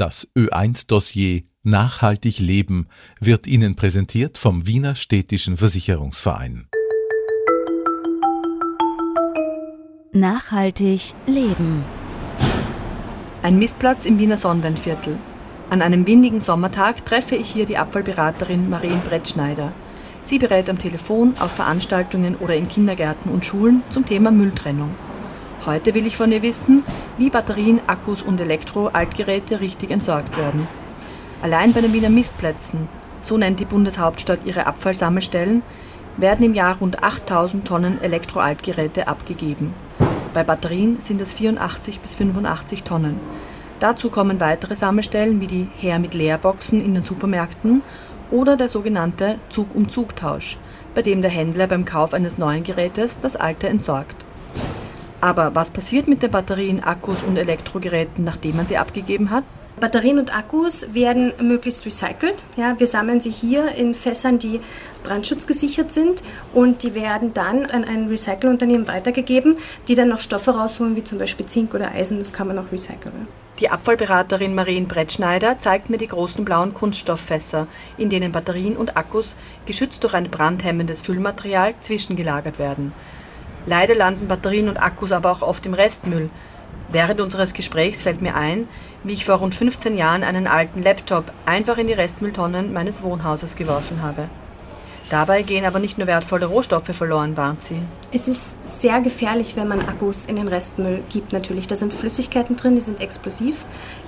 Das Ö1-Dossier Nachhaltig Leben wird Ihnen präsentiert vom Wiener Städtischen Versicherungsverein. Nachhaltig Leben. Ein Mistplatz im Wiener Sonnenviertel. An einem windigen Sommertag treffe ich hier die Abfallberaterin Marien Brettschneider. Sie berät am Telefon, auf Veranstaltungen oder in Kindergärten und Schulen zum Thema Mülltrennung. Heute will ich von ihr wissen, wie Batterien, Akkus und Elektro-Altgeräte richtig entsorgt werden. Allein bei den Wiener Mistplätzen, so nennt die Bundeshauptstadt ihre Abfallsammelstellen, werden im Jahr rund 8000 Tonnen Elektro-Altgeräte abgegeben. Bei Batterien sind es 84 bis 85 Tonnen. Dazu kommen weitere Sammelstellen wie die Her mit Leerboxen in den Supermärkten oder der sogenannte Zug-um-Zug-Tausch, bei dem der Händler beim Kauf eines neuen Gerätes das alte entsorgt. Aber was passiert mit den Batterien, Akkus und Elektrogeräten, nachdem man sie abgegeben hat? Batterien und Akkus werden möglichst recycelt. Ja, wir sammeln sie hier in Fässern, die brandschutzgesichert sind und die werden dann an ein Recyclunternehmen weitergegeben, die dann noch Stoffe rausholen, wie zum Beispiel Zink oder Eisen, das kann man auch recyceln. Die Abfallberaterin Marien Brettschneider zeigt mir die großen blauen Kunststofffässer, in denen Batterien und Akkus, geschützt durch ein brandhemmendes Füllmaterial, zwischengelagert werden. Leider landen Batterien und Akkus aber auch oft im Restmüll. Während unseres Gesprächs fällt mir ein, wie ich vor rund 15 Jahren einen alten Laptop einfach in die Restmülltonnen meines Wohnhauses geworfen habe. Dabei gehen aber nicht nur wertvolle Rohstoffe verloren, warnt sie. Es ist sehr gefährlich, wenn man Akkus in den Restmüll gibt natürlich. Da sind Flüssigkeiten drin, die sind explosiv.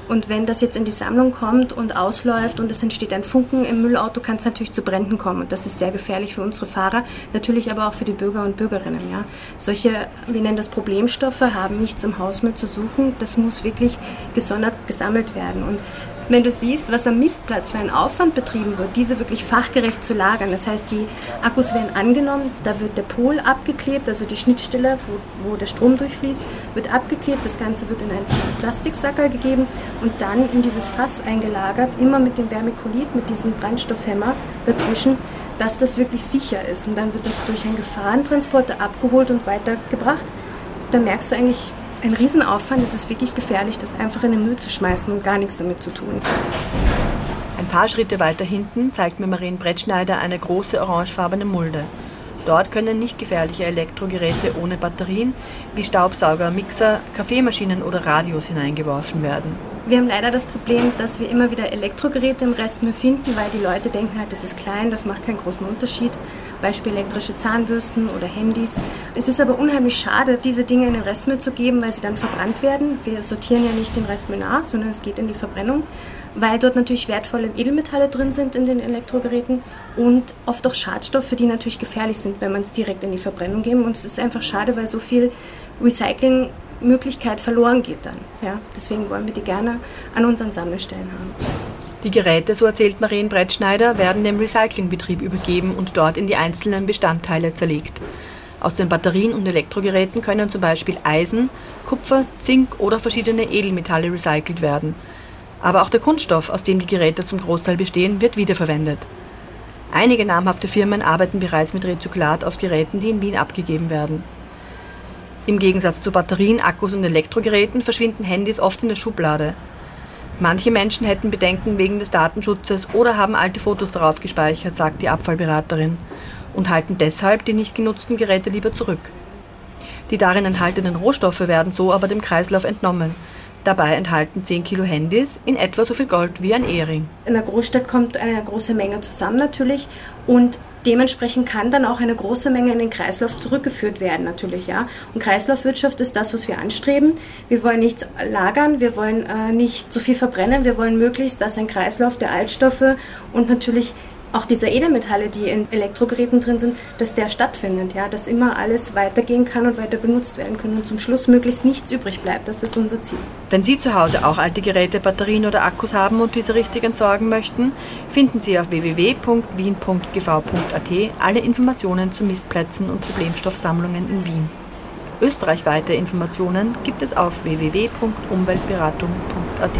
Und wenn das jetzt in die Sammlung kommt und ausläuft und es entsteht ein Funken im Müllauto, kann es natürlich zu Bränden kommen. Und das ist sehr gefährlich für unsere Fahrer, natürlich aber auch für die Bürger und Bürgerinnen. Ja. Solche, wir nennen das Problemstoffe, haben nichts im Hausmüll zu suchen. Das muss wirklich gesondert gesammelt werden. Und wenn du siehst, was am Mistplatz für ein Aufwand betrieben wird, diese wirklich fachgerecht zu lagern. Das heißt, die Akkus werden angenommen, da wird der Pol abgeklebt, also die Schnittstelle, wo, wo der Strom durchfließt, wird abgeklebt. Das Ganze wird in einen Plastiksackerl gegeben und dann in dieses Fass eingelagert, immer mit dem Vermikulit, mit diesem Brandstoffhemmer dazwischen, dass das wirklich sicher ist. Und dann wird das durch einen Gefahrentransporter abgeholt und weitergebracht. Da merkst du eigentlich ein Riesenaufwand. Es ist wirklich gefährlich, das einfach in den Müll zu schmeißen und gar nichts damit zu tun. Ein paar Schritte weiter hinten zeigt mir Marien Brettschneider eine große orangefarbene Mulde. Dort können nicht gefährliche Elektrogeräte ohne Batterien wie Staubsauger, Mixer, Kaffeemaschinen oder Radios hineingeworfen werden. Wir haben leider das Problem, dass wir immer wieder Elektrogeräte im Restmüll finden, weil die Leute denken halt, das ist klein, das macht keinen großen Unterschied. Beispiel elektrische Zahnbürsten oder Handys. Es ist aber unheimlich schade, diese Dinge in den Restmüll zu geben, weil sie dann verbrannt werden. Wir sortieren ja nicht den Restmüll nach, sondern es geht in die Verbrennung, weil dort natürlich wertvolle Edelmetalle drin sind in den Elektrogeräten und oft auch Schadstoffe, die natürlich gefährlich sind, wenn man es direkt in die Verbrennung geben. Und es ist einfach schade, weil so viel Recycling Möglichkeit verloren geht dann. Ja? Deswegen wollen wir die gerne an unseren Sammelstellen haben. Die Geräte, so erzählt Marien Brettschneider, werden dem Recyclingbetrieb übergeben und dort in die einzelnen Bestandteile zerlegt. Aus den Batterien und Elektrogeräten können zum Beispiel Eisen, Kupfer, Zink oder verschiedene Edelmetalle recycelt werden. Aber auch der Kunststoff, aus dem die Geräte zum Großteil bestehen, wird wiederverwendet. Einige namhafte Firmen arbeiten bereits mit Rezyklat aus Geräten, die in Wien abgegeben werden. Im Gegensatz zu Batterien, Akkus und Elektrogeräten verschwinden Handys oft in der Schublade. Manche Menschen hätten Bedenken wegen des Datenschutzes oder haben alte Fotos darauf gespeichert, sagt die Abfallberaterin, und halten deshalb die nicht genutzten Geräte lieber zurück. Die darin enthaltenen Rohstoffe werden so aber dem Kreislauf entnommen. Dabei enthalten 10 Kilo Handys in etwa so viel Gold wie ein Ehering. In der Großstadt kommt eine große Menge zusammen natürlich und Dementsprechend kann dann auch eine große Menge in den Kreislauf zurückgeführt werden, natürlich, ja. Und Kreislaufwirtschaft ist das, was wir anstreben. Wir wollen nichts lagern, wir wollen äh, nicht zu viel verbrennen, wir wollen möglichst, dass ein Kreislauf der Altstoffe und natürlich auch diese Edelmetalle, die in Elektrogeräten drin sind, dass der stattfindet, ja, dass immer alles weitergehen kann und weiter benutzt werden kann und zum Schluss möglichst nichts übrig bleibt. Das ist unser Ziel. Wenn Sie zu Hause auch alte Geräte, Batterien oder Akkus haben und diese richtig entsorgen möchten, finden Sie auf www.wien.gv.at alle Informationen zu Mistplätzen und Problemstoffsammlungen in Wien. Österreichweite Informationen gibt es auf www.umweltberatung.at.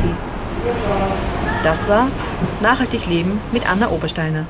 Das war Nachhaltig Leben mit Anna Obersteiner.